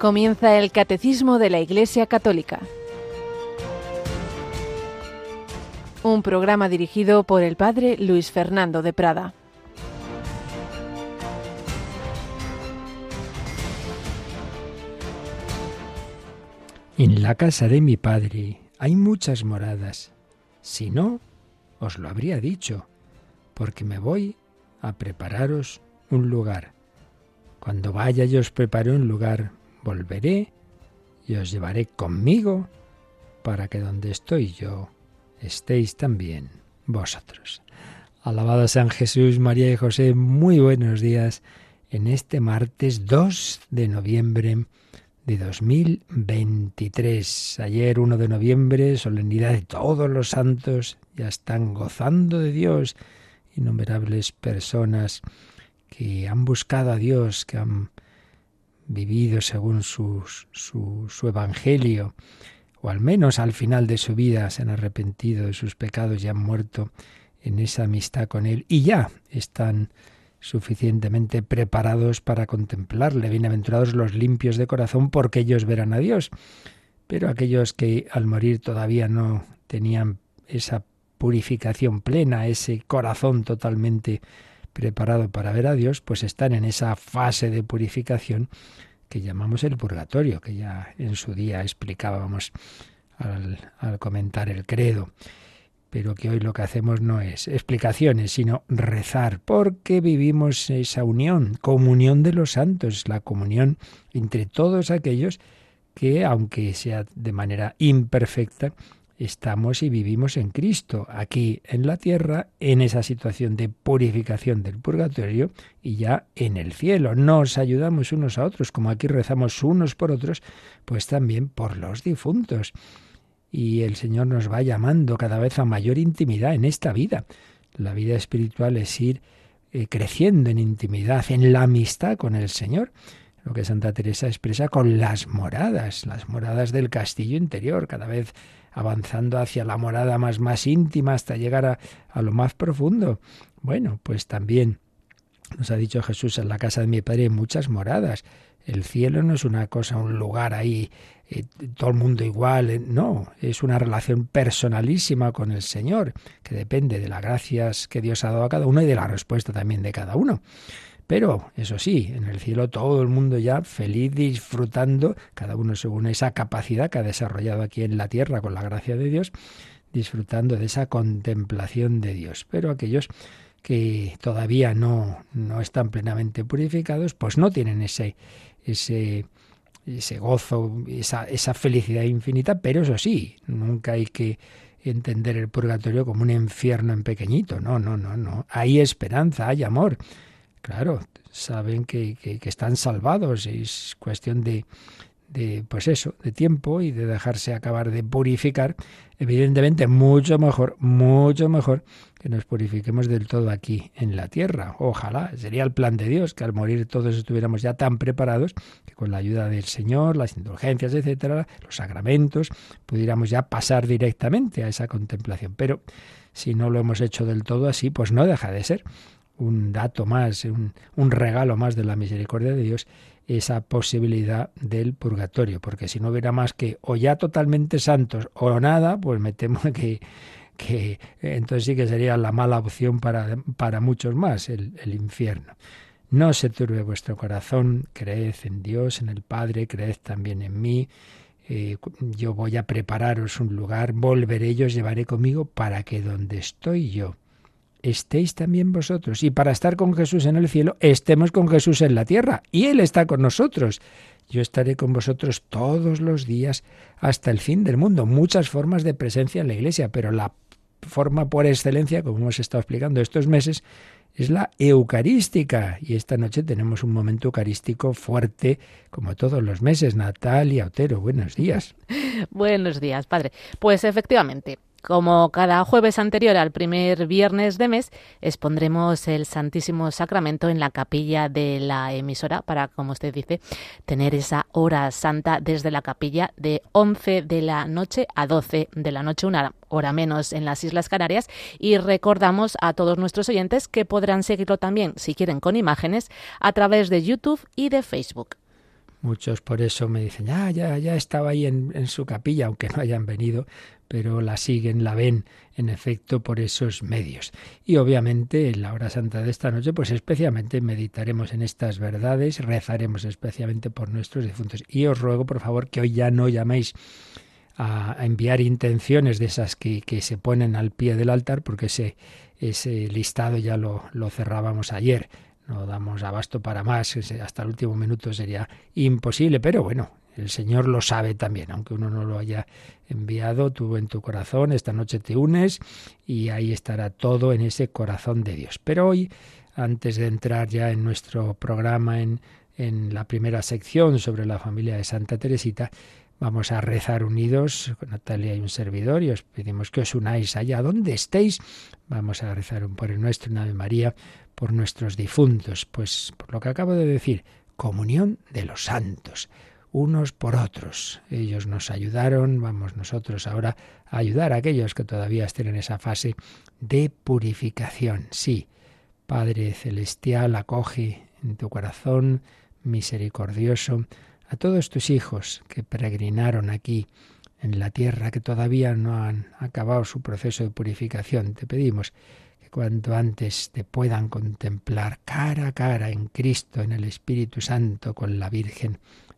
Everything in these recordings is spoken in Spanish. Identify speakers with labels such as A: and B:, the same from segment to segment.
A: Comienza el Catecismo de la Iglesia Católica. Un programa dirigido por el Padre Luis Fernando de Prada.
B: En la casa de mi Padre hay muchas moradas. Si no, os lo habría dicho, porque me voy a prepararos un lugar. Cuando vaya yo os prepare un lugar volveré y os llevaré conmigo para que donde estoy yo estéis también vosotros. Alabado San Jesús, María y José, muy buenos días en este martes 2 de noviembre de 2023. Ayer 1 de noviembre, solemnidad de todos los santos, ya están gozando de Dios innumerables personas que han buscado a Dios, que han vivido según su, su, evangelio, o al menos al final de su vida se han arrepentido de sus pecados y han muerto en esa amistad con Él y ya están suficientemente preparados para contemplarle. Bienaventurados los limpios de corazón porque ellos verán a Dios. Pero aquellos que al morir todavía no tenían esa purificación plena, ese corazón totalmente preparado para ver a Dios, pues están en esa fase de purificación que llamamos el purgatorio, que ya en su día explicábamos al, al comentar el credo pero que hoy lo que hacemos no es explicaciones, sino rezar, porque vivimos esa unión, comunión de los santos, la comunión entre todos aquellos que, aunque sea de manera imperfecta, estamos y vivimos en Cristo, aquí en la tierra, en esa situación de purificación del purgatorio y ya en el cielo. Nos ayudamos unos a otros, como aquí rezamos unos por otros, pues también por los difuntos. Y el Señor nos va llamando cada vez a mayor intimidad en esta vida. La vida espiritual es ir eh, creciendo en intimidad, en la amistad con el Señor lo que Santa Teresa expresa con las moradas, las moradas del castillo interior, cada vez avanzando hacia la morada más, más íntima hasta llegar a, a lo más profundo. Bueno, pues también nos ha dicho Jesús, en la casa de mi Padre hay muchas moradas. El cielo no es una cosa, un lugar ahí, eh, todo el mundo igual, eh, no, es una relación personalísima con el Señor, que depende de las gracias que Dios ha dado a cada uno y de la respuesta también de cada uno. Pero, eso sí, en el cielo todo el mundo ya feliz disfrutando, cada uno según esa capacidad que ha desarrollado aquí en la tierra con la gracia de Dios, disfrutando de esa contemplación de Dios. Pero aquellos que todavía no, no están plenamente purificados, pues no tienen ese, ese, ese gozo, esa, esa felicidad infinita, pero eso sí, nunca hay que entender el purgatorio como un infierno en pequeñito. No, no, no, no. Hay esperanza, hay amor. Claro, saben que, que, están salvados, es cuestión de, de, pues eso, de tiempo y de dejarse acabar de purificar. Evidentemente, mucho mejor, mucho mejor que nos purifiquemos del todo aquí en la tierra. Ojalá, sería el plan de Dios, que al morir todos estuviéramos ya tan preparados que con la ayuda del Señor, las indulgencias, etcétera, los sacramentos, pudiéramos ya pasar directamente a esa contemplación. Pero si no lo hemos hecho del todo así, pues no deja de ser un dato más, un, regalo más de la misericordia de Dios, esa posibilidad del purgatorio, porque si no hubiera más que o ya totalmente santos o nada, pues me temo que, que entonces sí que sería la mala opción para, para muchos más, el, infierno. No se turbe vuestro corazón, creed en Dios, en el Padre, creed también en mí. Eh, yo voy a prepararos un lugar, volveré y os llevaré conmigo para que donde estoy yo, estéis también vosotros. Y para estar con Jesús en el cielo, estemos con Jesús en la tierra. Y Él está con nosotros. Yo estaré con vosotros todos los días hasta el fin del mundo. Muchas formas de presencia en la iglesia, pero la forma por excelencia, como hemos estado explicando estos meses, es la eucarística. Y esta noche tenemos un momento eucarístico fuerte, como todos los meses. Natalia Otero, buenos días.
A: buenos días, padre. Pues efectivamente, como cada jueves anterior al primer viernes de mes, expondremos el Santísimo Sacramento en la capilla de la emisora para, como usted dice, tener esa hora santa desde la capilla de 11 de la noche a 12 de la noche, una hora menos en las Islas Canarias. Y recordamos a todos nuestros oyentes que podrán seguirlo también, si quieren, con imágenes, a través de YouTube y de Facebook.
B: Muchos por eso me dicen, ya, ya, ya estaba ahí en, su capilla, aunque no hayan venido, pero la siguen, la ven, en efecto, por esos medios. Y obviamente en la hora santa de esta noche, pues especialmente meditaremos en estas verdades, rezaremos especialmente por nuestros difuntos. Y os ruego, por favor, que hoy ya no llaméis a, enviar intenciones de esas que, que, se ponen al pie del altar, porque ese, ese listado ya lo, lo cerrábamos ayer no damos abasto para más, hasta el último minuto sería imposible, pero bueno, el Señor lo sabe también, aunque uno no lo haya enviado, tú en tu corazón, esta noche te unes y ahí estará todo en ese corazón de Dios. Pero hoy, antes de entrar ya en nuestro programa, en, en la primera sección sobre la familia de Santa Teresita, Vamos a rezar unidos con Natalia y un servidor y os pedimos que os unáis allá donde estéis. Vamos a rezar un por el nuestro, una Ave María, por nuestros difuntos. Pues por lo que acabo de decir, comunión de los santos, unos por otros. Ellos nos ayudaron, vamos nosotros ahora a ayudar a aquellos que todavía estén en esa fase de purificación. Sí, Padre Celestial, acoge en tu corazón misericordioso a todos tus hijos que peregrinaron aquí en la tierra, que todavía no han acabado su proceso de purificación. Te pedimos que cuanto antes te puedan contemplar cara a cara en Cristo, en el Espíritu Santo, con la Virgen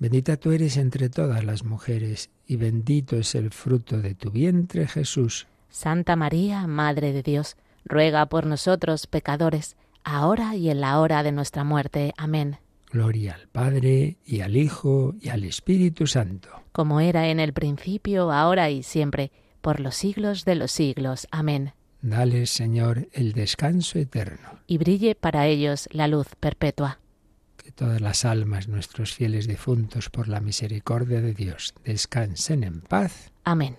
B: Bendita tú eres entre todas las mujeres, y bendito es el fruto de tu vientre, Jesús.
A: Santa María, Madre de Dios, ruega por nosotros pecadores, ahora y en la hora de nuestra muerte. Amén.
B: Gloria al Padre, y al Hijo, y al Espíritu Santo
A: como era en el principio, ahora y siempre, por los siglos de los siglos. Amén.
B: Dale, Señor, el descanso eterno.
A: Y brille para ellos la luz perpetua.
B: Todas las almas, nuestros fieles difuntos, por la misericordia de Dios, descansen en paz.
A: Amén.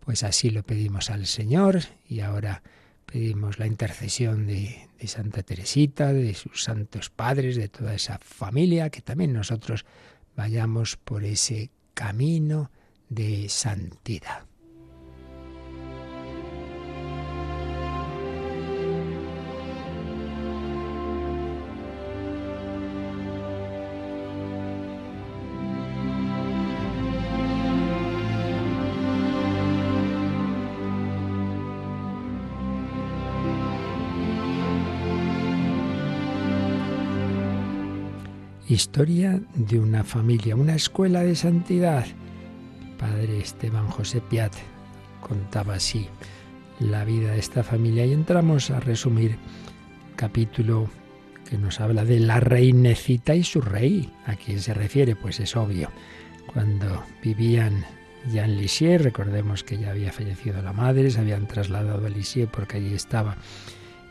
B: Pues así lo pedimos al Señor y ahora pedimos la intercesión de, de Santa Teresita, de sus santos padres, de toda esa familia, que también nosotros vayamos por ese camino de santidad. Historia de una familia, una escuela de santidad. padre Esteban José Piat contaba así la vida de esta familia y entramos a resumir capítulo que nos habla de la reinecita y su rey. ¿A quién se refiere? Pues es obvio. Cuando vivían ya en Lisieux, recordemos que ya había fallecido la madre, se habían trasladado a Lisieux porque allí estaba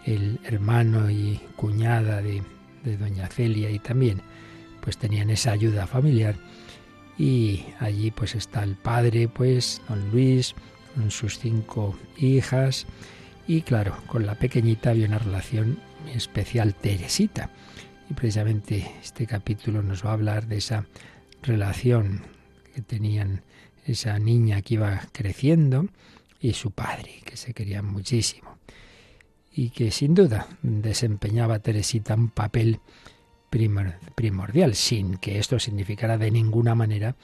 B: el hermano y cuñada de, de doña Celia y también pues tenían esa ayuda familiar y allí pues está el padre, pues don Luis, con sus cinco hijas y claro, con la pequeñita había una relación especial Teresita. Y precisamente este capítulo nos va a hablar de esa relación que tenían esa niña que iba creciendo y su padre, que se querían muchísimo. Y que sin duda desempeñaba Teresita un papel primordial, sin que esto significara de ninguna manera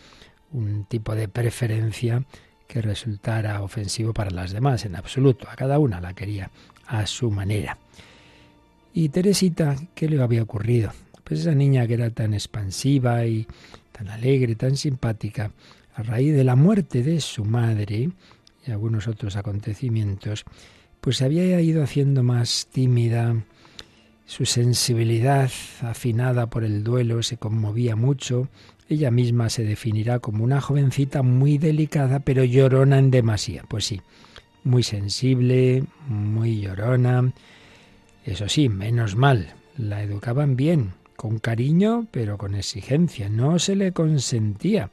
B: un tipo de preferencia que resultara ofensivo para las demás, en absoluto. A cada una la quería a su manera. Y Teresita, ¿qué le había ocurrido? Pues esa niña que era tan expansiva y tan alegre, tan simpática, a raíz de la muerte de su madre y algunos otros acontecimientos, pues se había ido haciendo más tímida, su sensibilidad, afinada por el duelo, se conmovía mucho. Ella misma se definirá como una jovencita muy delicada, pero llorona en demasía. Pues sí, muy sensible, muy llorona. Eso sí, menos mal, la educaban bien, con cariño, pero con exigencia. No se le consentía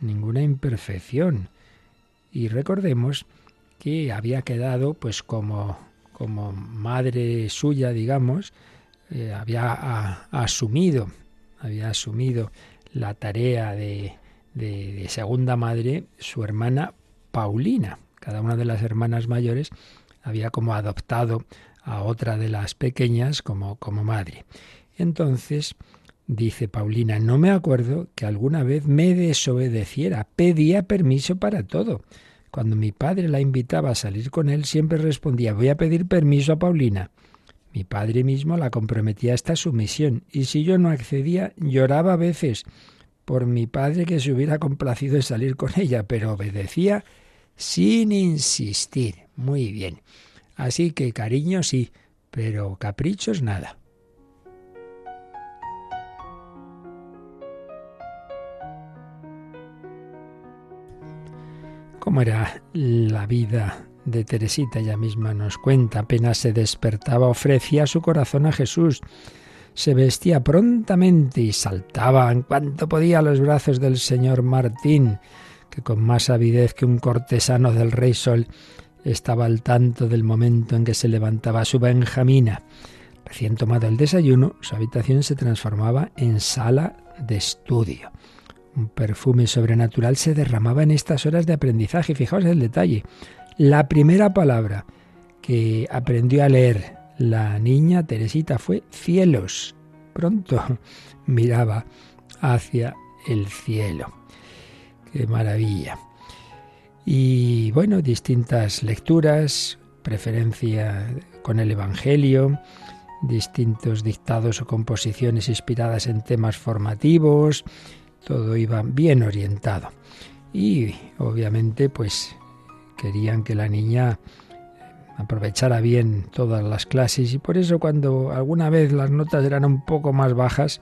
B: ninguna imperfección. Y recordemos que había quedado pues como, como madre suya, digamos, eh, había asumido, había asumido la tarea de, de, segunda madre su hermana Paulina. Cada una de las hermanas mayores había como adoptado a otra de las pequeñas como, como madre. Entonces, dice Paulina, no me acuerdo que alguna vez me desobedeciera, pedía permiso para todo. Cuando mi padre la invitaba a salir con él, siempre respondía, voy a pedir permiso a Paulina. Mi padre mismo la comprometía a esta sumisión, y si yo no accedía, lloraba a veces por mi padre que se hubiera complacido en salir con ella, pero obedecía sin insistir. Muy bien. Así que cariño sí, pero caprichos nada. ¿Cómo era la vida de Teresita? Ella misma nos cuenta. Apenas se despertaba, ofrecía su corazón a Jesús. Se vestía prontamente y saltaba en cuanto podía a los brazos del señor Martín, que con más avidez que un cortesano del rey Sol estaba al tanto del momento en que se levantaba su Benjamina. Recién tomado el desayuno, su habitación se transformaba en sala de estudio. Un perfume sobrenatural se derramaba en estas horas de aprendizaje. Fijaos el detalle. La primera palabra que aprendió a leer la niña Teresita fue cielos. Pronto miraba hacia el cielo. Qué maravilla. Y bueno, distintas lecturas, preferencia con el Evangelio, distintos dictados o composiciones inspiradas en temas formativos, todo iba bien orientado. Y obviamente pues querían que la niña aprovechara bien todas las clases y por eso cuando alguna vez las notas eran un poco más bajas,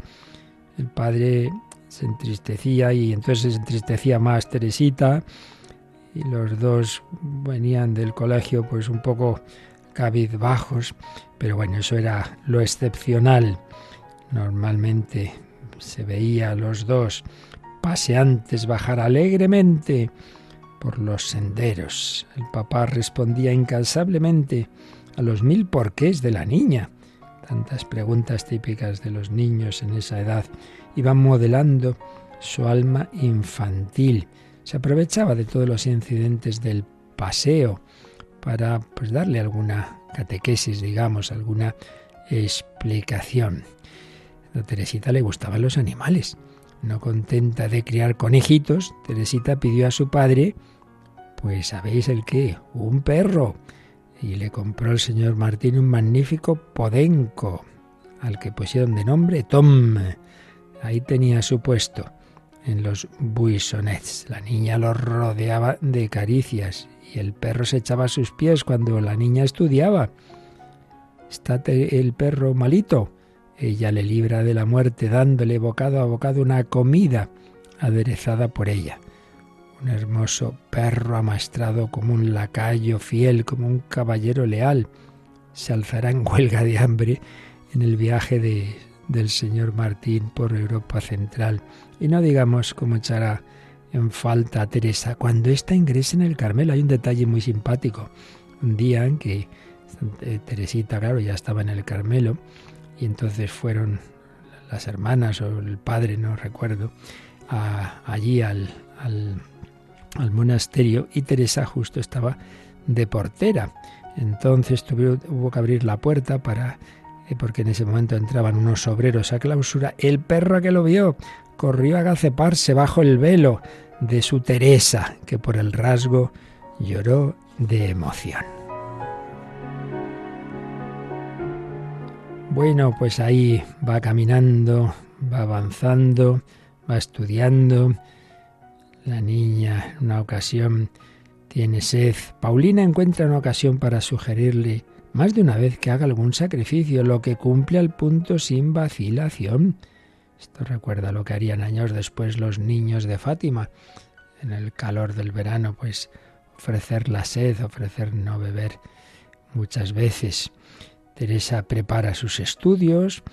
B: el padre se entristecía y entonces se entristecía más Teresita y los dos venían del colegio pues un poco cabizbajos, pero bueno, eso era lo excepcional. Normalmente se veía a los dos paseantes bajar alegremente por los senderos. El papá respondía incansablemente a los mil porqués de la niña. Tantas preguntas típicas de los niños en esa edad iban modelando su alma infantil. Se aprovechaba de todos los incidentes del paseo para pues darle alguna catequesis, digamos, alguna explicación. A Teresita le gustaban los animales. No contenta de criar conejitos, Teresita pidió a su padre, pues sabéis el qué, un perro. Y le compró el señor Martín un magnífico podenco, al que pusieron de nombre Tom. Ahí tenía su puesto, en los buissonets. La niña lo rodeaba de caricias y el perro se echaba a sus pies cuando la niña estudiaba. ¿Está el perro malito? Ella le libra de la muerte dándole bocado a bocado una comida aderezada por ella. Un hermoso perro amaestrado como un lacayo fiel, como un caballero leal, se alzará en huelga de hambre en el viaje de, del señor Martín por Europa Central. Y no digamos cómo echará en falta a Teresa cuando ésta ingrese en el Carmelo. Hay un detalle muy simpático. Un día en que eh, Teresita, claro, ya estaba en el Carmelo, y entonces fueron las hermanas o el padre, no recuerdo, allí al, monasterio y Teresa justo estaba de portera. Entonces tuvo, que abrir la puerta para eh, porque en ese momento entraban unos obreros a clausura. El perro que lo vio corrió a gaceparse bajo el velo de su Teresa, que por el rasgo lloró de emoción. Bueno, pues ahí va caminando, va avanzando, va estudiando. La niña en una ocasión tiene sed. Paulina encuentra una ocasión para sugerirle más de una vez que haga algún sacrificio, lo que cumple al punto sin vacilación. Esto recuerda lo que harían años después los niños de Fátima, en el calor del verano, pues ofrecer la sed, ofrecer no beber muchas veces. Teresa prepara sus estudios,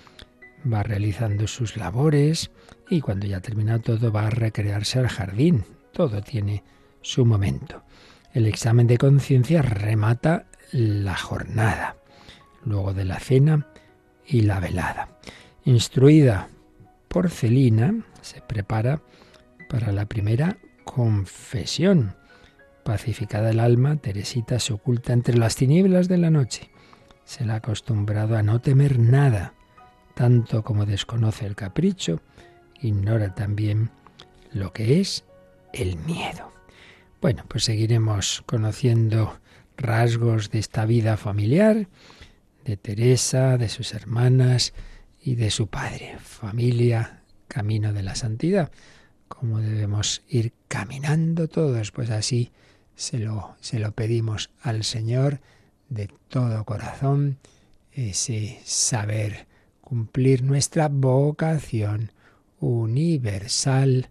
B: va realizando sus labores y cuando ya termina todo va a recrearse al jardín. Todo tiene su momento. El examen de conciencia remata la jornada, luego de la cena y la velada. Instruida por Celina, se prepara para la primera confesión. Pacificada el alma, Teresita se oculta entre las tinieblas de la noche. Se la ha acostumbrado a no temer nada, tanto como desconoce el capricho, ignora también lo que es el miedo. Bueno, pues seguiremos conociendo rasgos de esta vida familiar, de Teresa, de sus hermanas y de su padre. Familia, camino de la santidad. Cómo debemos ir caminando todos, pues así se lo, se lo pedimos al Señor de todo corazón, ese saber cumplir nuestra vocación universal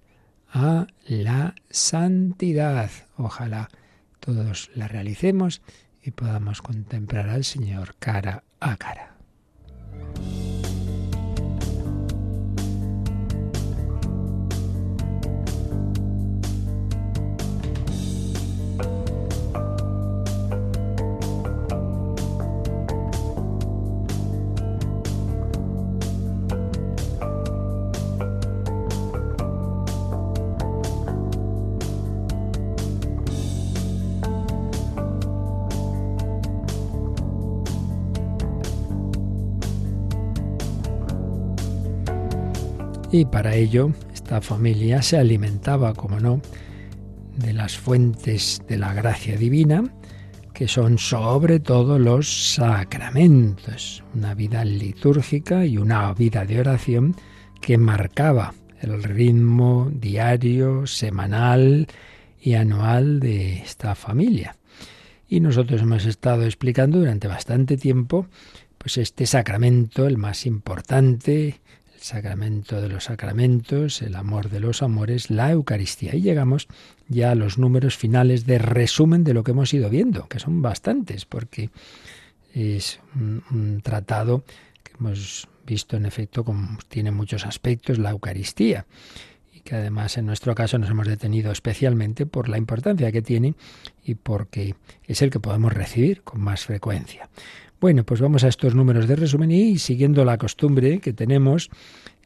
B: a la santidad. Ojalá todos la realicemos y podamos contemplar al Señor cara a cara. Y para ello, esta familia se alimentaba, como no, de las fuentes de la gracia divina, que son sobre todo los sacramentos, una vida litúrgica y una vida de oración que marcaba el ritmo diario, semanal y anual de esta familia. Y nosotros hemos estado explicando durante bastante tiempo pues este sacramento, el más importante, sacramento de los sacramentos, el amor de los amores, la Eucaristía. Y llegamos ya a los números finales de resumen de lo que hemos ido viendo, que son bastantes, porque es un, tratado que hemos visto en efecto como tiene muchos aspectos, la Eucaristía y que además en nuestro caso nos hemos detenido especialmente por la importancia que tiene y porque es el que podemos recibir con más frecuencia. Bueno, pues vamos a estos números de resumen y siguiendo la costumbre que tenemos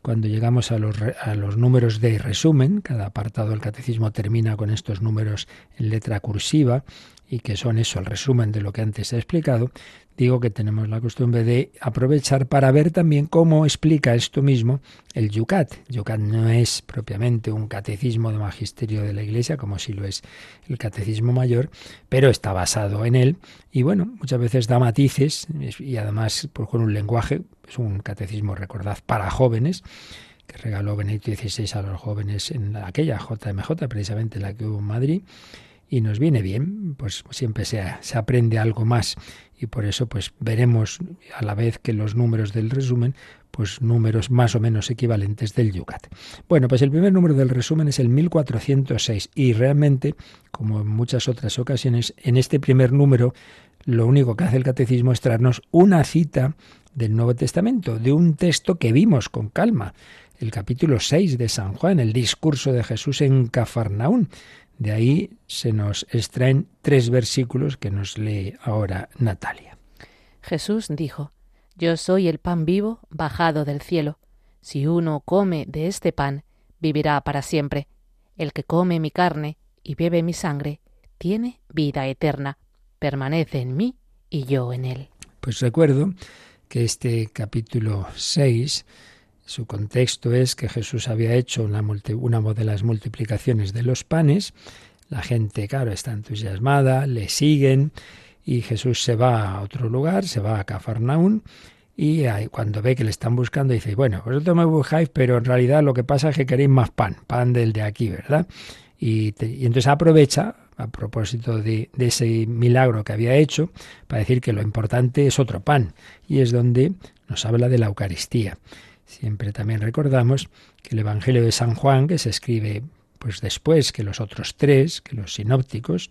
B: cuando llegamos a los, a los números de resumen, cada apartado del catecismo termina con estos números en letra cursiva y que son eso, el resumen de lo que antes he explicado, digo que tenemos la costumbre de aprovechar para ver también cómo explica esto mismo el Yucat. Yucat no es propiamente un catecismo de magisterio de la Iglesia, como si lo es el catecismo mayor, pero está basado en él y bueno, muchas veces da matices y además por con un lenguaje, es un catecismo, recordad, para jóvenes que regaló Benedicto XVI a los jóvenes en aquella JMJ, precisamente la que hubo en Madrid, y nos viene bien, pues siempre se, se aprende algo más. Y por eso pues veremos a la vez que los números del resumen pues números más o menos equivalentes del Yucat. Bueno, pues el primer número del resumen es el 1406 y realmente, como en muchas otras ocasiones, en este primer número lo único que hace el catecismo es traernos una cita del Nuevo Testamento, de un texto que vimos con calma, el capítulo 6 de San Juan, el discurso de Jesús en Cafarnaún, de ahí se nos extraen tres versículos que nos lee ahora Natalia.
A: Jesús dijo, Yo soy el pan vivo bajado del cielo. Si uno come de este pan, vivirá para siempre. El que come mi carne y bebe mi sangre, tiene vida eterna. Permanece en mí y yo en él.
B: Pues recuerdo que este capítulo 6 su contexto es que Jesús había hecho una, de las multiplicaciones de los panes. La gente, claro, está entusiasmada, le siguen y Jesús se va a otro lugar, se va a Cafarnaún y cuando ve que le están buscando dice, bueno, vosotros me buscáis, pero en realidad lo que pasa es que queréis más pan, pan del de aquí, ¿verdad? Y, y entonces aprovecha, a propósito de, ese milagro que había hecho, para decir que lo importante es otro pan, y es donde nos habla de la Eucaristía. Siempre también recordamos que el Evangelio de San Juan, que se escribe pues después que los otros tres, que los sinópticos,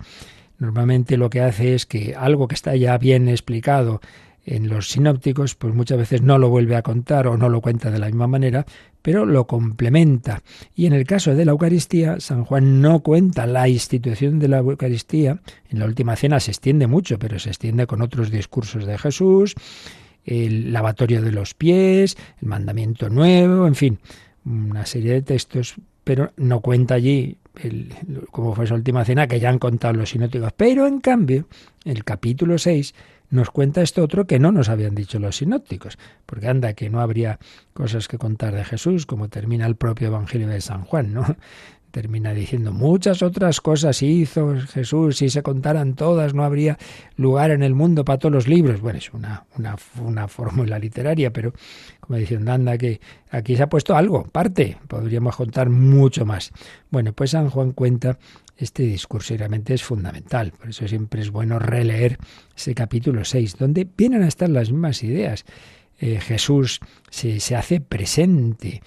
B: normalmente lo que hace es que algo que está ya bien explicado en los sinópticos, pues muchas veces no lo vuelve a contar o no lo cuenta de la misma manera, pero lo complementa. Y en el caso de la Eucaristía, San Juan no cuenta la institución de la Eucaristía. En la última cena se extiende mucho, pero se extiende con otros discursos de Jesús, el lavatorio de los pies, el mandamiento nuevo, en fin, una serie de textos, pero no cuenta allí el, como fue esa última cena que ya han contado los sinóticos. Pero en cambio, el capítulo 6 nos cuenta esto otro que no nos habían dicho los sinópticos, porque anda que no habría cosas que contar de Jesús, como termina el propio Evangelio de San Juan, ¿no? Termina diciendo muchas otras cosas hizo Jesús, si se contaran todas no habría lugar en el mundo para todos los libros. Bueno, es una, una, una fórmula literaria, pero como diciendo, anda, que aquí se ha puesto algo, parte, podríamos contar mucho más. Bueno, pues San Juan cuenta este discurso y realmente es fundamental, por eso siempre es bueno releer ese capítulo 6, donde vienen a estar las mismas ideas. Eh, Jesús se, se hace presente,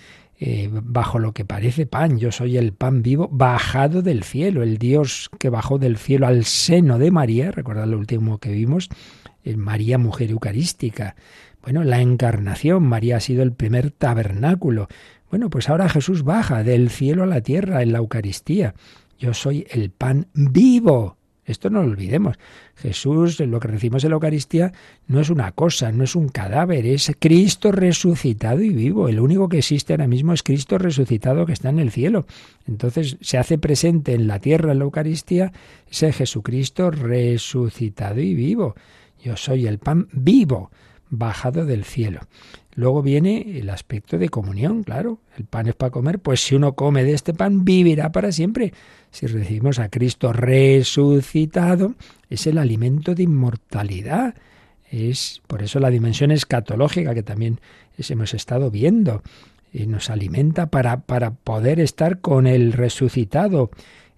B: eh, bajo lo que parece pan. Yo soy el pan vivo bajado del cielo, el Dios que bajó del cielo al seno de María, recordad lo último que vimos, en María mujer eucarística. Bueno, la encarnación, María ha sido el primer tabernáculo. Bueno, pues ahora Jesús baja del cielo a la tierra en la Eucaristía. Yo soy el pan vivo esto no lo olvidemos. Jesús, lo que recibimos en la Eucaristía, no es una cosa, no es un cadáver, es Cristo resucitado y vivo. El único que existe ahora mismo es Cristo resucitado que está en el cielo. Entonces se hace presente en la tierra, en la Eucaristía, ese Jesucristo resucitado y vivo. Yo soy el pan vivo, bajado del cielo. Luego viene el aspecto de comunión, claro. El pan es para comer, pues si uno come de este pan, vivirá para siempre. Si recibimos a Cristo resucitado, es el alimento de inmortalidad. Es por eso la dimensión escatológica que también hemos estado viendo. Y nos alimenta para, para poder estar con el resucitado.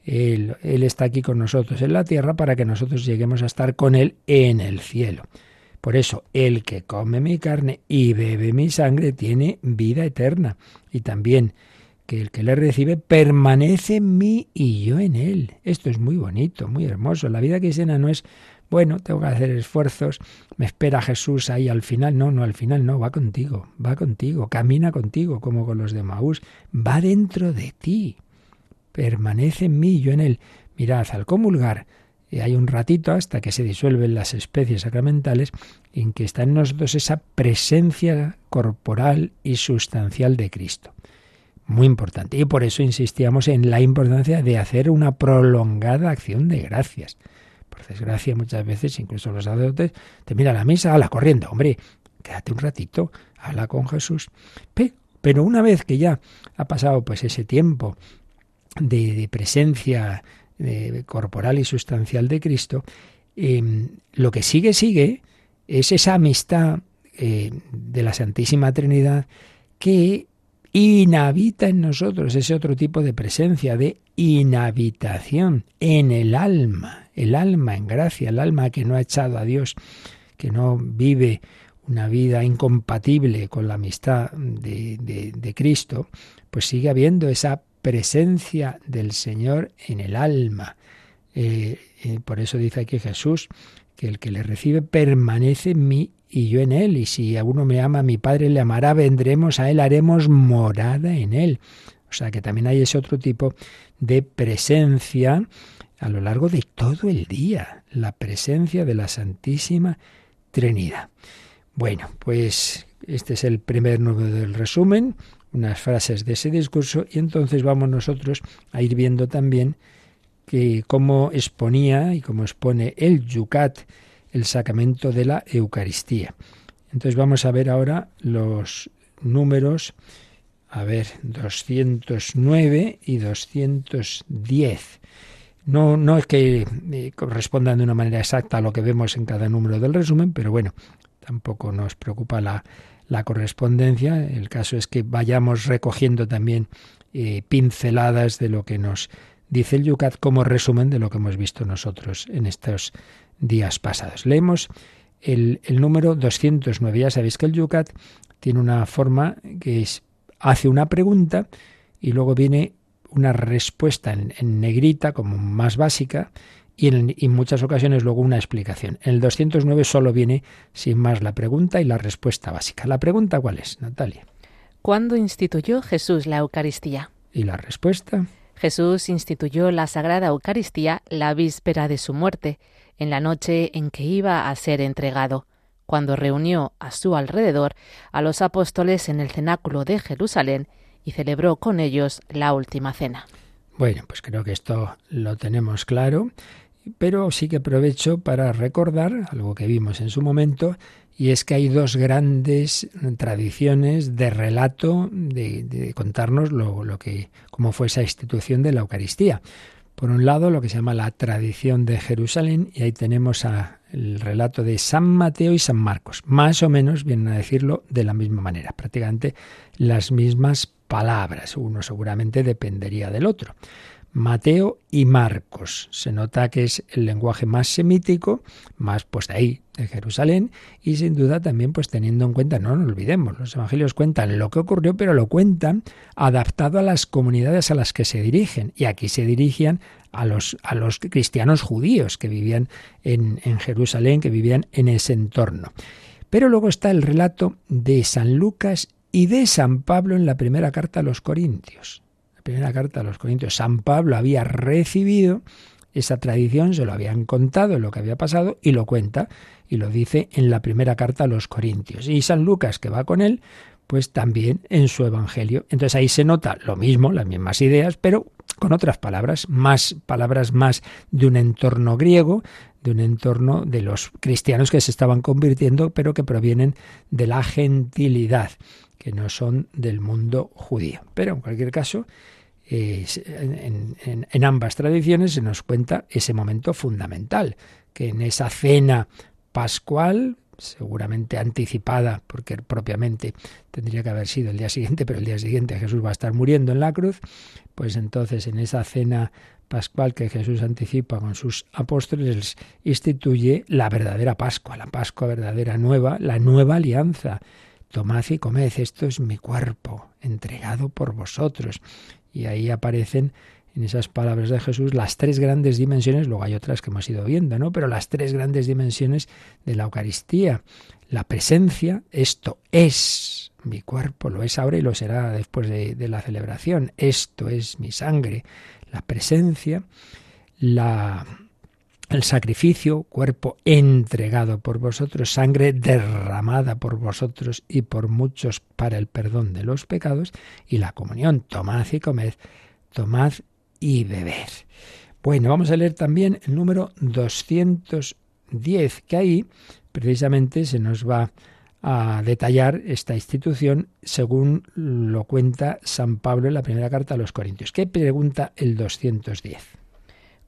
B: Él está aquí con nosotros en la tierra para que nosotros lleguemos a estar con Él en el cielo. Por eso, el que come mi carne y bebe mi sangre tiene vida eterna. Y también que el que le recibe permanece en mí y yo en él. Esto es muy bonito, muy hermoso. La vida cristiana no es, bueno, tengo que hacer esfuerzos, me espera Jesús ahí al final. No, no, al final no, va contigo, va contigo, camina contigo, como con los de Maús, va dentro de ti. Permanece en mí y yo en él. Mirad, al comulgar, hay un ratito hasta que se disuelven las especies sacramentales en que está en nosotros esa presencia corporal y sustancial de Cristo. Muy importante. Y por eso insistíamos en la importancia de hacer una prolongada acción de gracias. Por desgracia, muchas veces, incluso los sacerdotes, te la misa, a la corriente. Hombre, quédate un ratito, habla con Jesús. Pero una vez que ya ha pasado pues ese tiempo de, de presencia corporal y sustancial de Cristo, em, lo que sigue, sigue, es esa amistad eh, de la Santísima Trinidad que inhabita en nosotros ese otro tipo de presencia, de inhabitación en el alma, el alma en gracia, el alma que no ha echado a Dios, que no vive una vida incompatible con la amistad de, de Cristo, pues sigue habiendo esa presencia del Señor en el alma. Eh, eh, por eso dice aquí Jesús que el que le recibe permanece en mí y yo en él. Y si a uno me ama, mi Padre le amará, vendremos a él, haremos morada en él. O sea que también hay ese otro tipo de presencia a lo largo de todo el día, la presencia de la Santísima Trinidad. Bueno, pues este es el primer número del resumen unas frases de ese discurso y entonces vamos nosotros a ir viendo también que cómo exponía y cómo expone el Yucat el sacramento de la Eucaristía. Entonces vamos a ver ahora los números, a ver, 209 y 210. No, no es que eh, correspondan de una manera exacta a lo que vemos en cada número del resumen, pero bueno, tampoco nos preocupa la, la correspondencia. El caso es que vayamos recogiendo también eh, pinceladas de lo que nos dice el Yucat como resumen de lo que hemos visto nosotros en estos días pasados. Leemos el, número 209. Ya sabéis que el Yucat tiene una forma que es, hace una pregunta y luego viene una respuesta en negrita como más básica y en, muchas ocasiones luego una explicación. En el 209 solo viene sin más la pregunta y la respuesta básica. ¿La pregunta cuál es, Natalia?
A: ¿Cuándo instituyó Jesús la Eucaristía?
B: ¿Y la respuesta?
A: Jesús instituyó la Sagrada Eucaristía la víspera de su muerte, en la noche en que iba a ser entregado, cuando reunió a su alrededor a los apóstoles en el cenáculo de Jerusalén y celebró con ellos la última cena.
B: Bueno, pues creo que esto lo tenemos claro, pero sí que aprovecho para recordar algo que vimos en su momento, y es que hay dos grandes tradiciones de relato, de, contarnos lo, que, cómo fue esa institución de la Eucaristía. Por un lado, lo que se llama la tradición de Jerusalén, y ahí tenemos a, el relato de San Mateo y San Marcos. Más o menos vienen a decirlo de la misma manera, prácticamente las mismas palabras. Uno seguramente dependería del otro. Mateo y Marcos. Se nota que es el lenguaje más semítico, más pues de ahí, de Jerusalén, y sin duda también pues teniendo en cuenta, no nos olvidemos, los evangelios cuentan lo que ocurrió, pero lo cuentan adaptado a las comunidades a las que se dirigen. Y aquí se dirigían a los, a los cristianos judíos que vivían en, en Jerusalén, que vivían en ese entorno. Pero luego está el relato de San Lucas y de San Pablo en la primera carta a los Corintios primera carta a los Corintios, San Pablo había recibido esa tradición, se lo habían contado lo que había pasado y lo cuenta y lo dice en la primera carta a los Corintios. Y San Lucas, que va con él, pues también en su Evangelio. Entonces ahí se nota lo mismo, las mismas ideas, pero con otras palabras, más palabras más de un entorno griego, de un entorno de los cristianos que se estaban convirtiendo, pero que provienen de la gentilidad, que no son del mundo judío. Pero en cualquier caso, en, ambas tradiciones se nos cuenta ese momento fundamental, que en esa cena pascual, seguramente anticipada, porque propiamente tendría que haber sido el día siguiente, pero el día siguiente Jesús va a estar muriendo en la cruz, pues entonces en esa cena pascual que Jesús anticipa con sus apóstoles, instituye la verdadera Pascua, la Pascua verdadera nueva, la nueva alianza. Tomad y comed, esto es mi cuerpo, entregado por vosotros. Y ahí aparecen en esas palabras de Jesús las tres grandes dimensiones, luego hay otras que hemos ido viendo, ¿no? Pero las tres grandes dimensiones de la Eucaristía. La presencia, esto es mi cuerpo, lo es ahora y lo será después de, de la celebración. Esto es mi sangre. La presencia, la el sacrificio, cuerpo entregado por vosotros, sangre derramada por vosotros y por muchos para el perdón de los pecados, y la comunión, tomad y comed, tomad y bebed. Bueno, vamos a leer también el número 210, que ahí precisamente se nos va a detallar esta institución según lo cuenta San Pablo en la primera carta a los Corintios. ¿Qué pregunta el 210?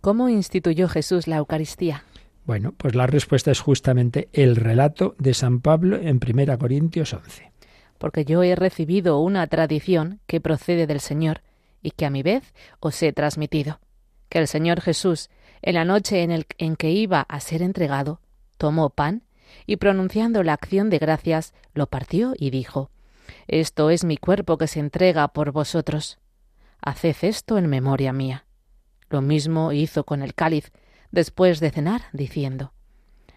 A: ¿Cómo instituyó Jesús la Eucaristía?
B: Bueno, pues la respuesta es justamente el relato de San Pablo en 1 Corintios 11.
A: Porque yo he recibido una tradición que procede del Señor y que a mi vez os he transmitido. Que el Señor Jesús, en la noche en, el, en que iba a ser entregado, tomó pan y pronunciando la acción de gracias, lo partió y dijo, Esto es mi cuerpo que se entrega por vosotros. Haced esto en memoria mía. Lo mismo hizo con el cáliz después de cenar, diciendo,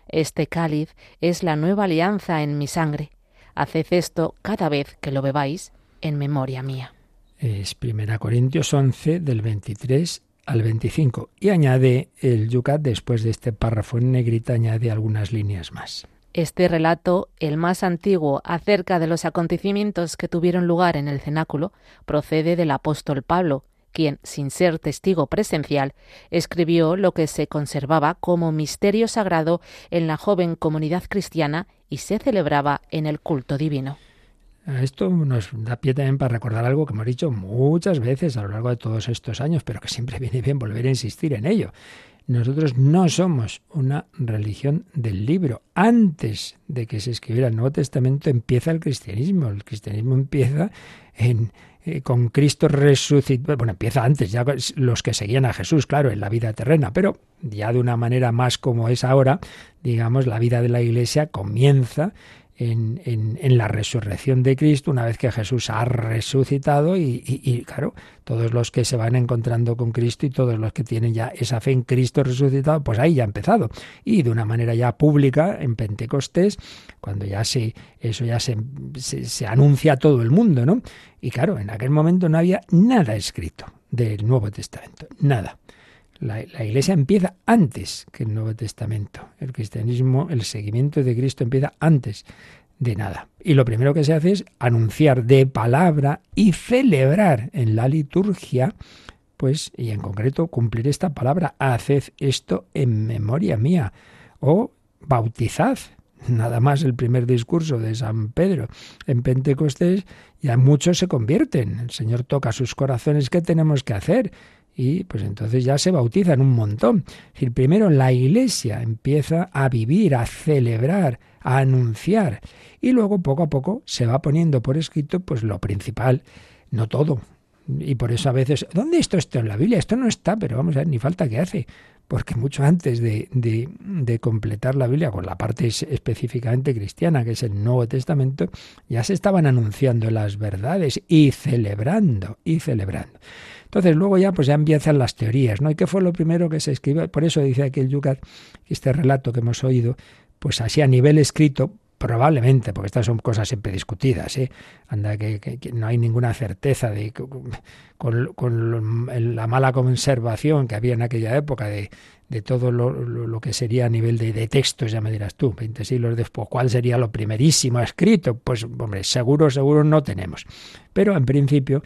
A: Este cáliz es la nueva alianza en mi sangre. Haced esto cada vez que lo bebáis en memoria mía.
B: Es 1 Corintios 11 del 23 al 25 y añade el Yucat después de este párrafo en negrita añade algunas líneas más.
A: Este relato, el más antiguo acerca de los acontecimientos que tuvieron lugar en el cenáculo, procede del apóstol Pablo, quien, sin ser testigo presencial, escribió lo que se conservaba como misterio sagrado en la joven comunidad cristiana y se celebraba en el culto divino.
B: Esto nos da pie también para recordar algo que hemos dicho muchas veces a lo largo de todos estos años, pero que siempre viene bien volver a insistir en ello. Nosotros no somos una religión del libro. Antes de que se escribiera el Nuevo Testamento empieza el cristianismo. El cristianismo empieza en, eh, con Cristo resucitado. Bueno, empieza antes, ya los que seguían a Jesús, claro, en la vida terrena, pero ya de una manera más como es ahora, digamos, la vida de la Iglesia comienza en, en, la resurrección de Cristo, una vez que Jesús ha resucitado y, claro, todos los que se van encontrando con Cristo y todos los que tienen ya esa fe en Cristo resucitado, pues ahí ya ha empezado. Y de una manera ya pública, en Pentecostés, cuando ya se, eso ya se, se anuncia a todo el mundo, ¿no? Y claro, en aquel momento no había nada escrito del Nuevo Testamento, nada. La, Iglesia empieza antes que el Nuevo Testamento. El cristianismo, el seguimiento de Cristo empieza antes de nada. Y lo primero que se hace es anunciar de palabra y celebrar en la liturgia, pues, y en concreto cumplir esta palabra, haced esto en memoria mía, o bautizad. Nada más el primer discurso de San Pedro en Pentecostés, ya muchos se convierten. El Señor toca sus corazones. ¿Qué tenemos que hacer? Y pues entonces ya se bautizan un montón. Es decir, primero la iglesia empieza a vivir, a celebrar, a anunciar y luego poco a poco se va poniendo por escrito pues lo principal, no todo. Y por eso a veces, ¿dónde esto está en la Biblia? Esto no está, pero vamos a ver, ni falta que hace porque mucho antes de, de, completar la Biblia, con la parte específicamente cristiana, que es el Nuevo Testamento, ya se estaban anunciando las verdades y celebrando, y celebrando. Entonces luego ya pues ya empiezan las teorías, ¿no? ¿Y qué fue lo primero que se escribió? Por eso dice aquí el Yucat, este relato que hemos oído, pues así a nivel escrito, Probablemente, porque estas son cosas siempre discutidas, ¿eh? Anda, que, no hay ninguna certeza de con, la mala conservación que había en aquella época de, de todo lo, que sería a nivel de, de, textos, ya me dirás tú, 20 siglos después, ¿cuál sería lo primerísimo escrito? Pues, hombre, seguro, seguro no tenemos. Pero en principio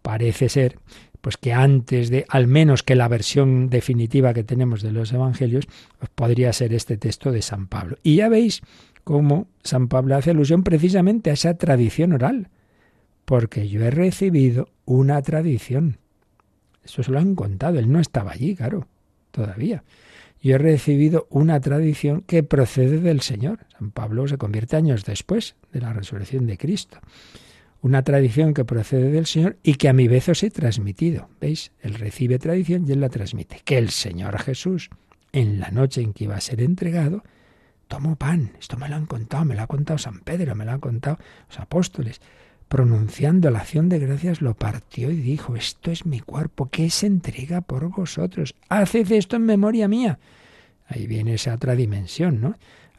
B: parece ser pues que antes de, al menos que la versión definitiva que tenemos de los evangelios, pues podría ser este texto de San Pablo. Y ya veis cómo San Pablo hace alusión precisamente a esa tradición oral, porque yo he recibido una tradición. Eso se lo han contado, él no estaba allí, claro, todavía. Yo he recibido una tradición que procede del Señor. San Pablo se convierte años después de la resurrección de Cristo una tradición que procede del Señor y que a mi vez os he transmitido. ¿Veis? Él recibe tradición y él la transmite. Que el Señor Jesús, en la noche en que iba a ser entregado, tomó pan. Esto me lo han contado, me lo ha contado San Pedro, me lo han contado los apóstoles. Pronunciando la acción de gracias, lo partió y dijo, esto es mi cuerpo, que se entrega por vosotros. Haced esto en memoria mía. Ahí viene esa otra dimensión, ¿no?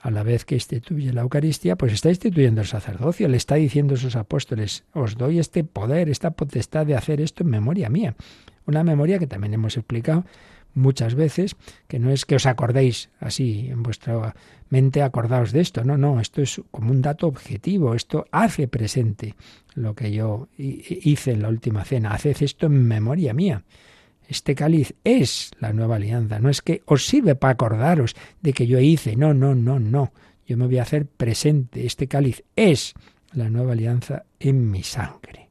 B: A la vez que instituye la Eucaristía, pues está instituyendo el sacerdocio, le está diciendo a sus apóstoles, os doy este poder, esta potestad de hacer esto en memoria mía. Una memoria que también hemos explicado muchas veces, que no es que os acordéis así en vuestra mente, acordaos de esto, no, no, esto es como un dato objetivo, esto hace presente lo que yo hice en la última cena, haced esto en memoria mía. Este cáliz es la nueva alianza, no es que os sirve para acordaros de que yo hice, no, no, no, no. Yo me voy a hacer presente, este cáliz es la nueva alianza en mi sangre.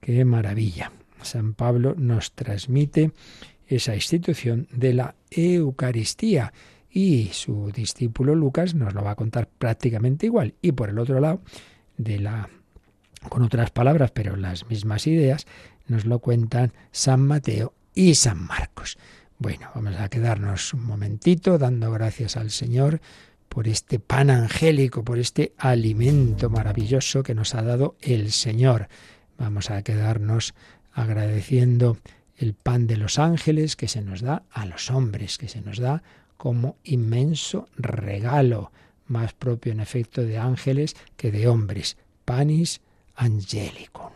B: Qué maravilla. San Pablo nos transmite esa institución de la Eucaristía y su discípulo Lucas nos lo va a contar prácticamente igual. Y por el otro lado, de la con otras palabras, pero las mismas ideas, nos lo cuentan San Mateo y San Marcos. Bueno, vamos a quedarnos un momentito dando gracias al Señor por este pan angélico, por este alimento maravilloso que nos ha dado el Señor. Vamos a quedarnos agradeciendo el pan de los ángeles que se nos da a los hombres, que se nos da como inmenso regalo, más propio en efecto de ángeles que de hombres, panis angelicum.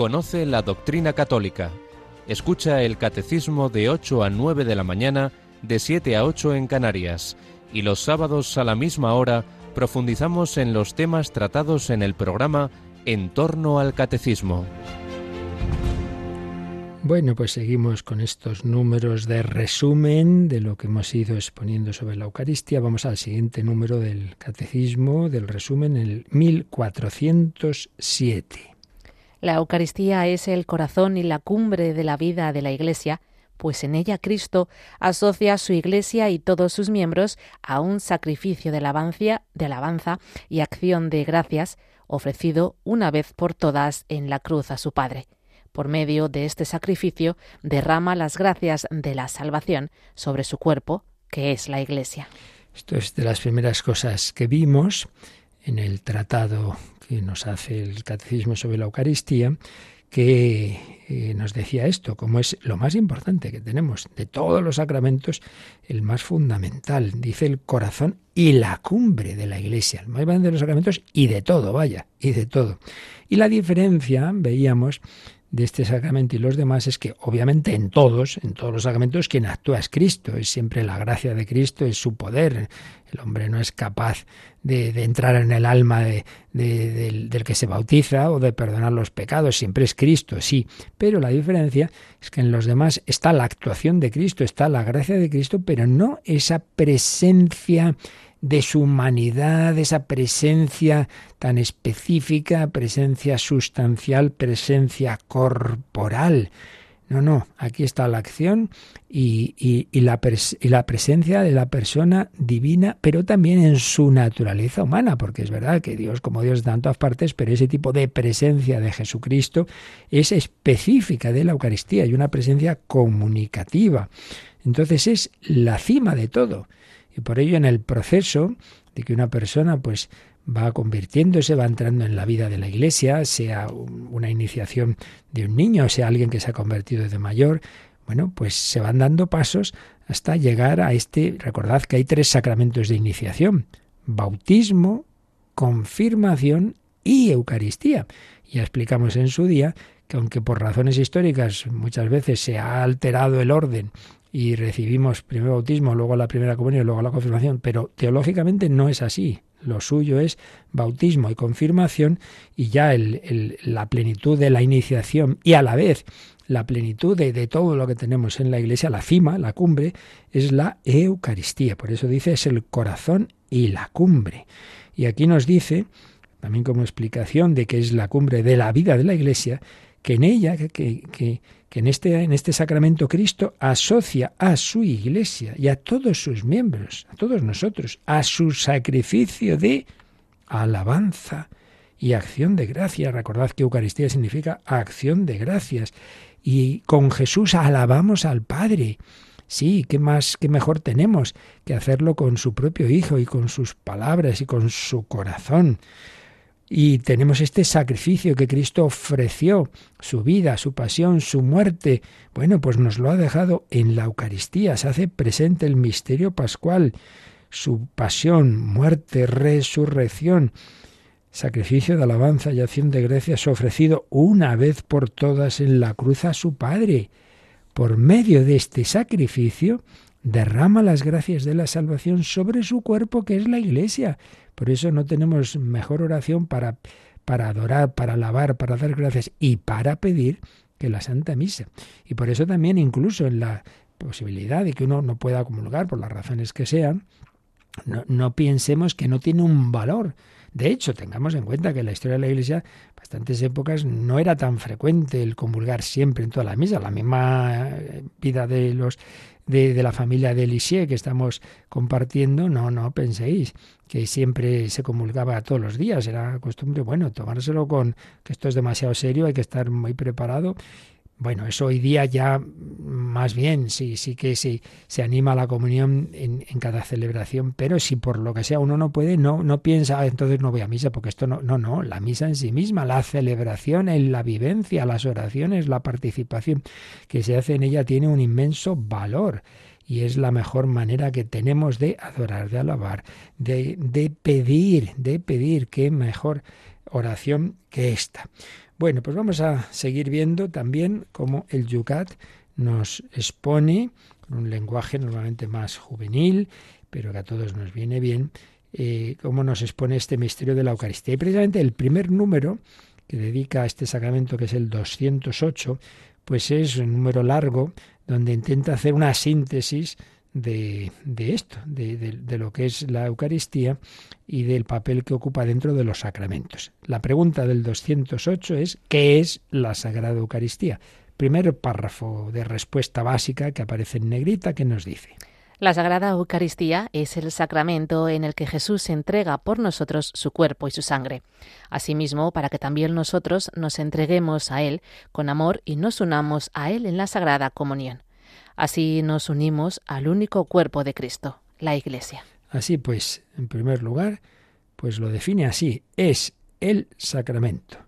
C: Conoce la doctrina católica. Escucha el catecismo de 8 a 9 de la mañana, de 7 a 8 en Canarias. Y los sábados a la misma hora profundizamos en los temas tratados en el programa En torno al catecismo.
B: Bueno, pues seguimos con estos números de resumen de lo que hemos ido exponiendo sobre la Eucaristía. Vamos al siguiente número del Catecismo, del resumen, el 1407.
A: La Eucaristía es el corazón y la cumbre de la vida de la Iglesia, pues en ella Cristo asocia a su Iglesia y todos sus miembros a un sacrificio de alabanza, de alabanza y acción de gracias ofrecido una vez por todas en la cruz a su Padre por medio de este sacrificio, derrama las gracias de la salvación sobre su cuerpo, que es la Iglesia.
B: Esto es de las primeras cosas que vimos en el tratado que nos hace el Catecismo sobre la Eucaristía, que eh, nos decía esto, como es lo más importante que tenemos de todos los sacramentos, el más fundamental, dice el corazón y la cumbre de la Iglesia, el más grande de los sacramentos y de todo, vaya, y de todo. Y la diferencia, veíamos, de este sacramento y los demás es que obviamente en todos, en todos los sacramentos, quien actúa es Cristo, es siempre la gracia de Cristo, es su poder. El hombre no es capaz de, entrar en el alma de, del, del, que se bautiza o de perdonar los pecados, siempre es Cristo, sí, pero la diferencia es que en los demás está la actuación de Cristo, está la gracia de Cristo, pero no esa presencia de su humanidad, esa presencia tan específica, presencia sustancial, presencia corporal. No, no, aquí está la acción y, y, la y, la presencia de la persona divina, pero también en su naturaleza humana, porque es verdad que Dios, como Dios de tantas partes, pero ese tipo de presencia de Jesucristo es específica de la Eucaristía y una presencia comunicativa. Entonces es la cima de todo. Y por ello en el proceso de que una persona pues va convirtiéndose, va entrando en la vida de la iglesia, sea una iniciación de un niño, sea alguien que se ha convertido de mayor, bueno, pues se van dando pasos hasta llegar a este, recordad que hay tres sacramentos de iniciación, bautismo, confirmación y Eucaristía. Ya explicamos en su día que aunque por razones históricas muchas veces se ha alterado el orden y recibimos primero bautismo, luego la primera comunión, luego la confirmación, pero teológicamente no es así. Lo suyo es bautismo y confirmación y ya el, la plenitud de la iniciación y a la vez la plenitud de, de, todo lo que tenemos en la iglesia, la cima, la cumbre, es la Eucaristía. Por eso dice es el corazón y la cumbre. Y aquí nos dice, también como explicación de que es la cumbre de la vida de la iglesia, que en ella, que, que, que en este, en este sacramento Cristo asocia a su iglesia y a todos sus miembros, a todos nosotros, a su sacrificio de alabanza y acción de gracias. Recordad que Eucaristía significa acción de gracias. Y con Jesús alabamos al Padre. Sí, ¿qué más, qué mejor tenemos que hacerlo con su propio Hijo y con sus palabras y con su corazón? Y tenemos este sacrificio que Cristo ofreció, su vida, su pasión, su muerte. Bueno, pues nos lo ha dejado en la Eucaristía. Se hace presente el misterio pascual, su pasión, muerte, resurrección. Sacrificio de alabanza y acción de gracias ofrecido una vez por todas en la cruz a su Padre. Por medio de este sacrificio, derrama las gracias de la salvación sobre su cuerpo que es la Iglesia. Por eso no tenemos mejor oración para, para adorar, para alabar, para dar gracias y para pedir que la Santa Misa. Y por eso también incluso en la posibilidad de que uno no pueda comulgar por las razones que sean, no, no pensemos que no tiene un valor. De hecho, tengamos en cuenta que en la historia de la Iglesia, bastantes épocas, no era tan frecuente el comulgar siempre en toda la misa. La misma eh, vida de los de, la familia de Lisieux que estamos compartiendo, no, no penséis que siempre se comulgaba todos los días, era costumbre, bueno, tomárselo con que esto es demasiado serio, hay que estar muy preparado bueno, eso hoy día ya más bien sí, sí que sí, se anima a la comunión en, cada celebración, pero si por lo que sea uno no puede, no, no piensa, ah, entonces no voy a misa, porque esto no, no, no, la misa en sí misma, la celebración, en la vivencia, las oraciones, la participación que se hace en ella tiene un inmenso valor. y es la mejor manera que tenemos de adorar, de alabar, de, de pedir, de pedir, qué mejor oración que esta. Bueno, pues vamos a seguir viendo también cómo el Yucat nos expone, con un lenguaje normalmente más juvenil, pero que a todos nos viene bien, eh, cómo nos expone este misterio de la Eucaristía. Y precisamente el primer número que dedica a este sacramento, que es el 208, pues es un número largo donde intenta hacer una síntesis de, esto, de, de, lo que es la Eucaristía y del papel que ocupa dentro de los sacramentos. La pregunta del 208 es ¿qué es la Sagrada Eucaristía? Primer párrafo de respuesta básica que aparece en negrita que nos dice.
A: La Sagrada Eucaristía es el sacramento en el que Jesús entrega por nosotros su cuerpo y su sangre. Asimismo, para que también nosotros nos entreguemos a Él con amor y nos unamos a Él en la Sagrada Comunión. Así nos unimos al único cuerpo de Cristo, la Iglesia.
B: Así pues, en primer lugar, pues lo define así, es el sacramento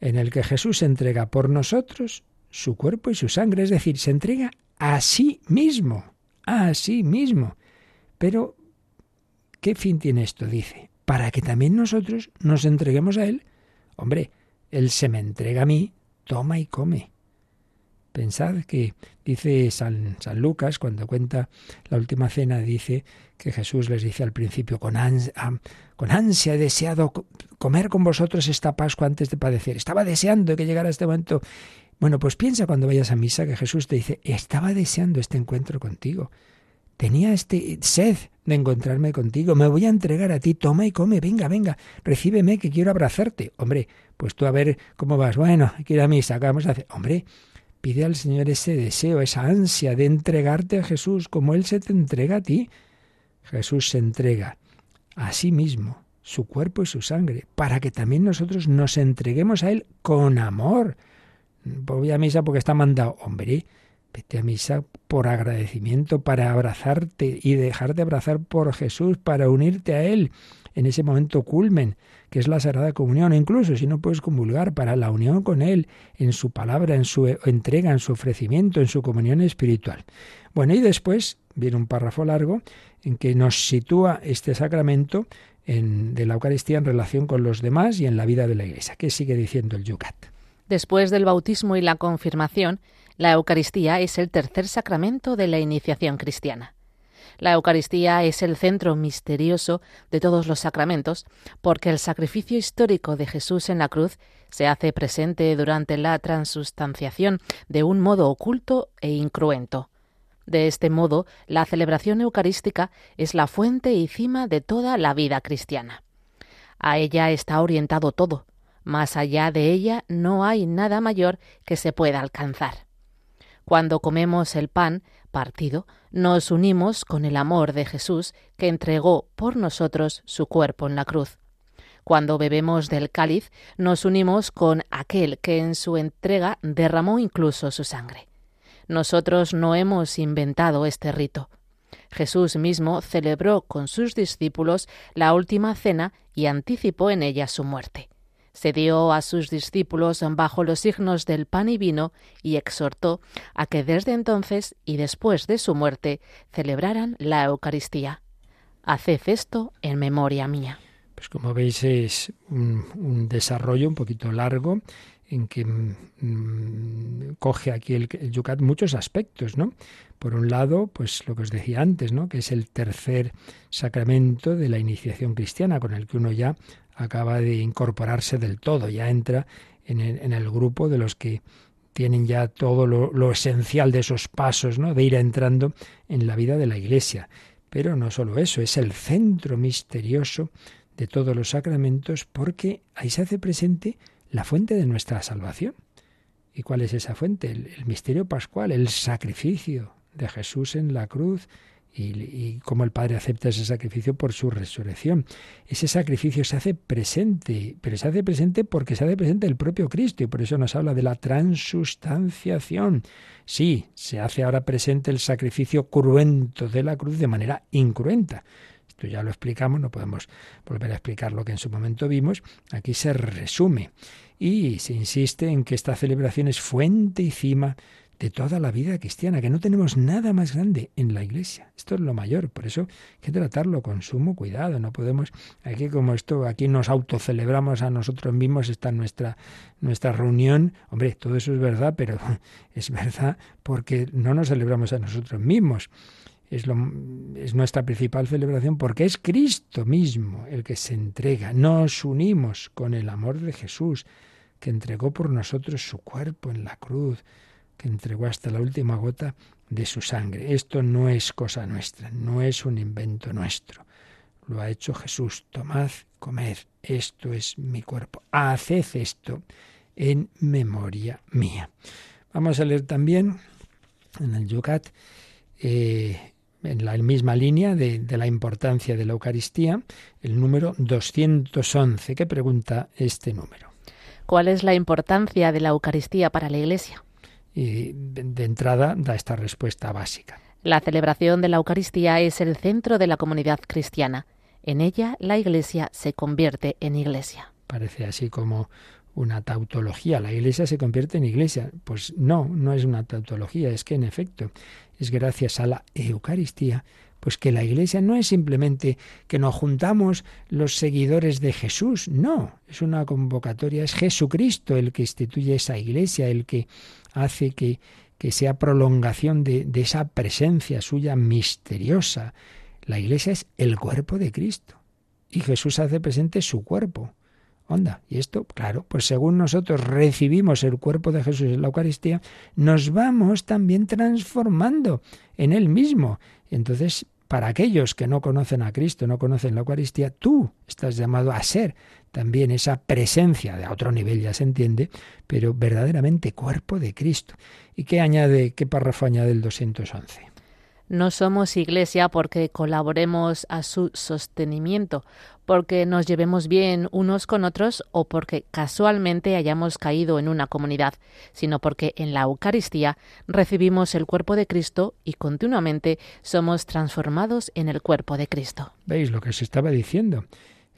B: en el que Jesús entrega por nosotros su cuerpo y su sangre, es decir, se entrega a sí mismo a sí mismo. Pero, ¿qué fin tiene esto? Dice, para que también nosotros nos entreguemos a Él. Hombre, Él se me entrega a mí, toma y come. Pensad que dice San, San, Lucas, cuando cuenta la última cena, dice que Jesús les dice al principio, con, ansia, con ansia he deseado comer con vosotros esta Pascua antes de padecer. Estaba deseando que llegara este momento. Bueno, pues piensa cuando vayas a misa que Jesús te dice, estaba deseando este encuentro contigo. Tenía este sed de encontrarme contigo. Me voy a entregar a ti. Toma y come. Venga, venga. Recíbeme que quiero abrazarte. Hombre, pues tú a ver cómo vas. Bueno, ir a misa. ¿Qué vamos a hacer? Hombre, pide al Señor ese deseo, esa ansia de entregarte a Jesús como Él se te entrega a ti. Jesús se entrega a sí mismo, su cuerpo y su sangre, para que también nosotros nos entreguemos a Él con amor voy a misa porque está mandado. Hombre, vete a misa por agradecimiento, para abrazarte y dejarte abrazar por Jesús, para unirte a Él en ese momento culmen, que es la Sagrada Comunión, incluso si no puedes comulgar, para la unión con Él, en su palabra, en su entrega, en su ofrecimiento, en su comunión espiritual. Bueno, y después viene un párrafo largo en que nos sitúa este sacramento en, de la Eucaristía en relación con los demás y en la vida de la Iglesia. ¿Qué sigue diciendo el Yucat?
A: Después del bautismo y la confirmación, la Eucaristía es el tercer sacramento de la iniciación cristiana. La Eucaristía es el centro misterioso de todos los sacramentos, porque el sacrificio histórico de Jesús en la cruz se hace presente durante la transustanciación de un modo oculto e incruento. De este modo, la celebración eucarística es la fuente y cima de toda la vida cristiana. A ella está orientado todo, más allá de ella no hay nada mayor que se pueda alcanzar. Cuando comemos el pan partido, nos unimos con el amor de Jesús que entregó por nosotros su cuerpo en la cruz. Cuando bebemos del cáliz, nos unimos con aquel que en su entrega derramó incluso su sangre. Nosotros no hemos inventado este rito. Jesús mismo celebró con sus discípulos la última cena y anticipó en ella su muerte se dio a sus discípulos bajo los signos del pan y vino y exhortó a que desde entonces y después de su muerte celebraran la Eucaristía. Haced esto en memoria mía.
B: Pues como veis es un, desarrollo un poquito largo en que mm, coge aquí el, el, Yucat muchos aspectos, ¿no? Por un lado, pues lo que os decía antes, ¿no? Que es el tercer sacramento de la iniciación cristiana, con el que uno ya acaba de incorporarse del todo, ya entra en el, grupo de los que tienen ya todo lo, esencial de esos pasos, ¿no? de ir entrando en la vida de la Iglesia. Pero no solo eso, es el centro misterioso de todos los sacramentos porque ahí se hace presente la fuente de nuestra salvación. ¿Y cuál es esa fuente? el misterio pascual, el sacrificio de Jesús en la cruz, y, cómo el Padre acepta ese sacrificio por su resurrección. Ese sacrificio se hace presente, pero se hace presente porque se hace presente el propio Cristo y por eso nos habla de la transustanciación. Sí, se hace ahora presente el sacrificio cruento de la cruz de manera incruenta. Esto ya lo explicamos, no podemos volver a explicar lo que en su momento vimos. Aquí se resume y se insiste en que esta celebración es fuente y cima de toda la vida cristiana, que no tenemos nada más grande en la iglesia. Esto es lo mayor, por eso hay que tratarlo con sumo cuidado. No podemos, aquí como esto, aquí nos autocelebramos a nosotros mismos, está nuestra, nuestra reunión. Hombre, todo eso es verdad, pero es verdad porque no nos celebramos a nosotros mismos. Es, lo, es nuestra principal celebración porque es Cristo mismo el que se entrega. Nos unimos con el amor de Jesús, que entregó por nosotros su cuerpo en la cruz que entregó hasta la última gota de su sangre. Esto no es cosa nuestra, no es un invento nuestro. Lo ha hecho Jesús. Tomad, comed, esto es mi cuerpo. Haced esto en memoria mía. Vamos a leer también en el Yucat, eh, en la misma línea de, de, la importancia de la Eucaristía, el número 211. ¿Qué pregunta este número?
A: ¿Cuál es la importancia de la Eucaristía para la Iglesia?
B: Y de entrada da esta respuesta básica.
A: La celebración de la Eucaristía es el centro de la comunidad cristiana. En ella la Iglesia se convierte en Iglesia.
B: Parece así como una tautología. La Iglesia se convierte en Iglesia. Pues no, no es una tautología, es que en efecto es gracias a la Eucaristía pues que la iglesia no es simplemente que nos juntamos los seguidores de Jesús, no, es una convocatoria, es Jesucristo el que instituye esa iglesia, el que hace que, que sea prolongación de, de esa presencia suya misteriosa. La iglesia es el cuerpo de Cristo y Jesús hace presente su cuerpo. Onda, y esto, claro, pues según nosotros recibimos el cuerpo de Jesús en la Eucaristía, nos vamos también transformando en Él mismo. Entonces, para aquellos que no conocen a Cristo, no conocen la Eucaristía, tú estás llamado a ser también esa presencia, de otro nivel ya se entiende, pero verdaderamente cuerpo de Cristo. ¿Y qué añade, qué párrafo añade el 211?
A: No somos iglesia porque colaboremos a su sostenimiento, porque nos llevemos bien unos con otros o porque casualmente hayamos caído en una comunidad, sino porque en la Eucaristía recibimos el cuerpo de Cristo y continuamente somos transformados en el cuerpo de Cristo.
B: ¿Veis lo que se estaba diciendo?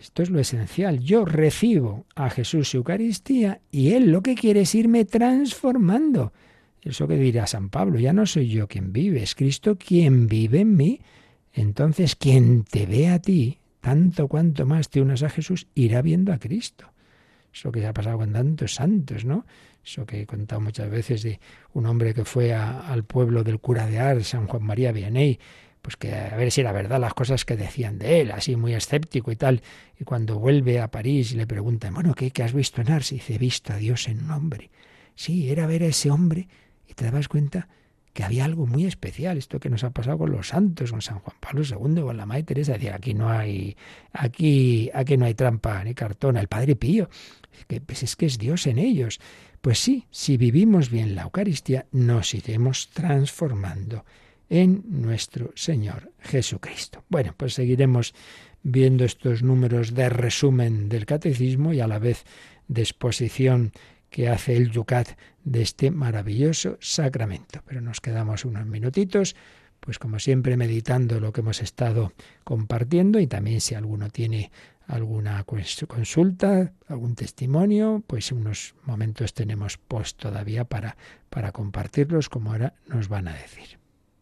B: Esto es lo esencial. Yo recibo a Jesús Eucaristía y Él lo que quiere es irme transformando. Eso que dirá San Pablo, ya no soy yo quien vive, es Cristo quien vive en mí. Entonces, quien te ve a ti, tanto cuanto más te unas a Jesús, irá viendo a Cristo. Eso que se ha pasado con tantos santos, ¿no? Eso que he contado muchas veces de un hombre que fue al pueblo del cura de Ars, San Juan María Vianney, pues que a ver si era verdad las cosas que decían de él, así muy escéptico y tal. Y cuando vuelve a París y le preguntan, bueno, ¿qué, qué has visto en Ars? Y dice, he visto a Dios en un hombre. Sí, era ver a ese hombre y te dabas cuenta que había algo muy especial, esto que nos ha pasado con los santos, con San Juan Pablo II, con la Madre Teresa, decía, aquí no hay, aquí, aquí no hay trampa ni cartón, el Padre Pío, que pues es que es Dios en ellos. Pues sí, si vivimos bien la Eucaristía, nos iremos transformando en nuestro Señor Jesucristo. Bueno, pues seguiremos viendo estos números de resumen del catecismo y a la vez de exposición que hace el Yucat de este maravilloso sacramento. Pero nos quedamos unos minutitos, pues como siempre meditando lo que hemos estado compartiendo y también si alguno tiene alguna consulta, algún testimonio, pues unos momentos tenemos post todavía para, para compartirlos como ahora nos van a decir.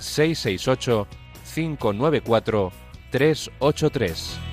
C: 668 594 383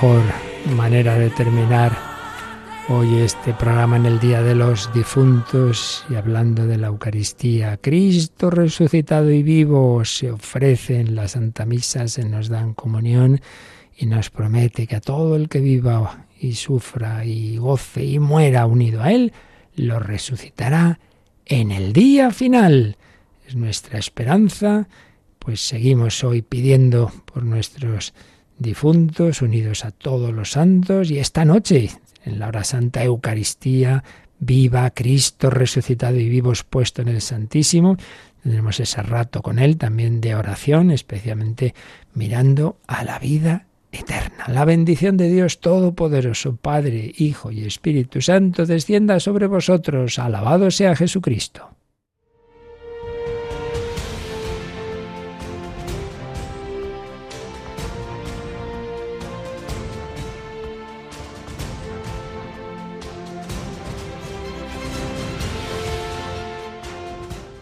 B: mejor manera de terminar hoy este programa en el Día de los Difuntos y hablando de la Eucaristía. Cristo resucitado y vivo se ofrece en la Santa Misa, se nos dan comunión y nos promete que a todo el que viva y sufra y goce y muera unido a Él, lo resucitará en el día final. Es nuestra esperanza, pues seguimos hoy pidiendo por nuestros difuntos, unidos a todos los santos, y esta noche, en la hora santa Eucaristía, viva Cristo resucitado y vivos puesto en el Santísimo. Tendremos ese rato con Él también de oración, especialmente mirando a la vida eterna. La bendición de Dios Todopoderoso, Padre, Hijo y Espíritu Santo, descienda sobre vosotros. Alabado sea Jesucristo.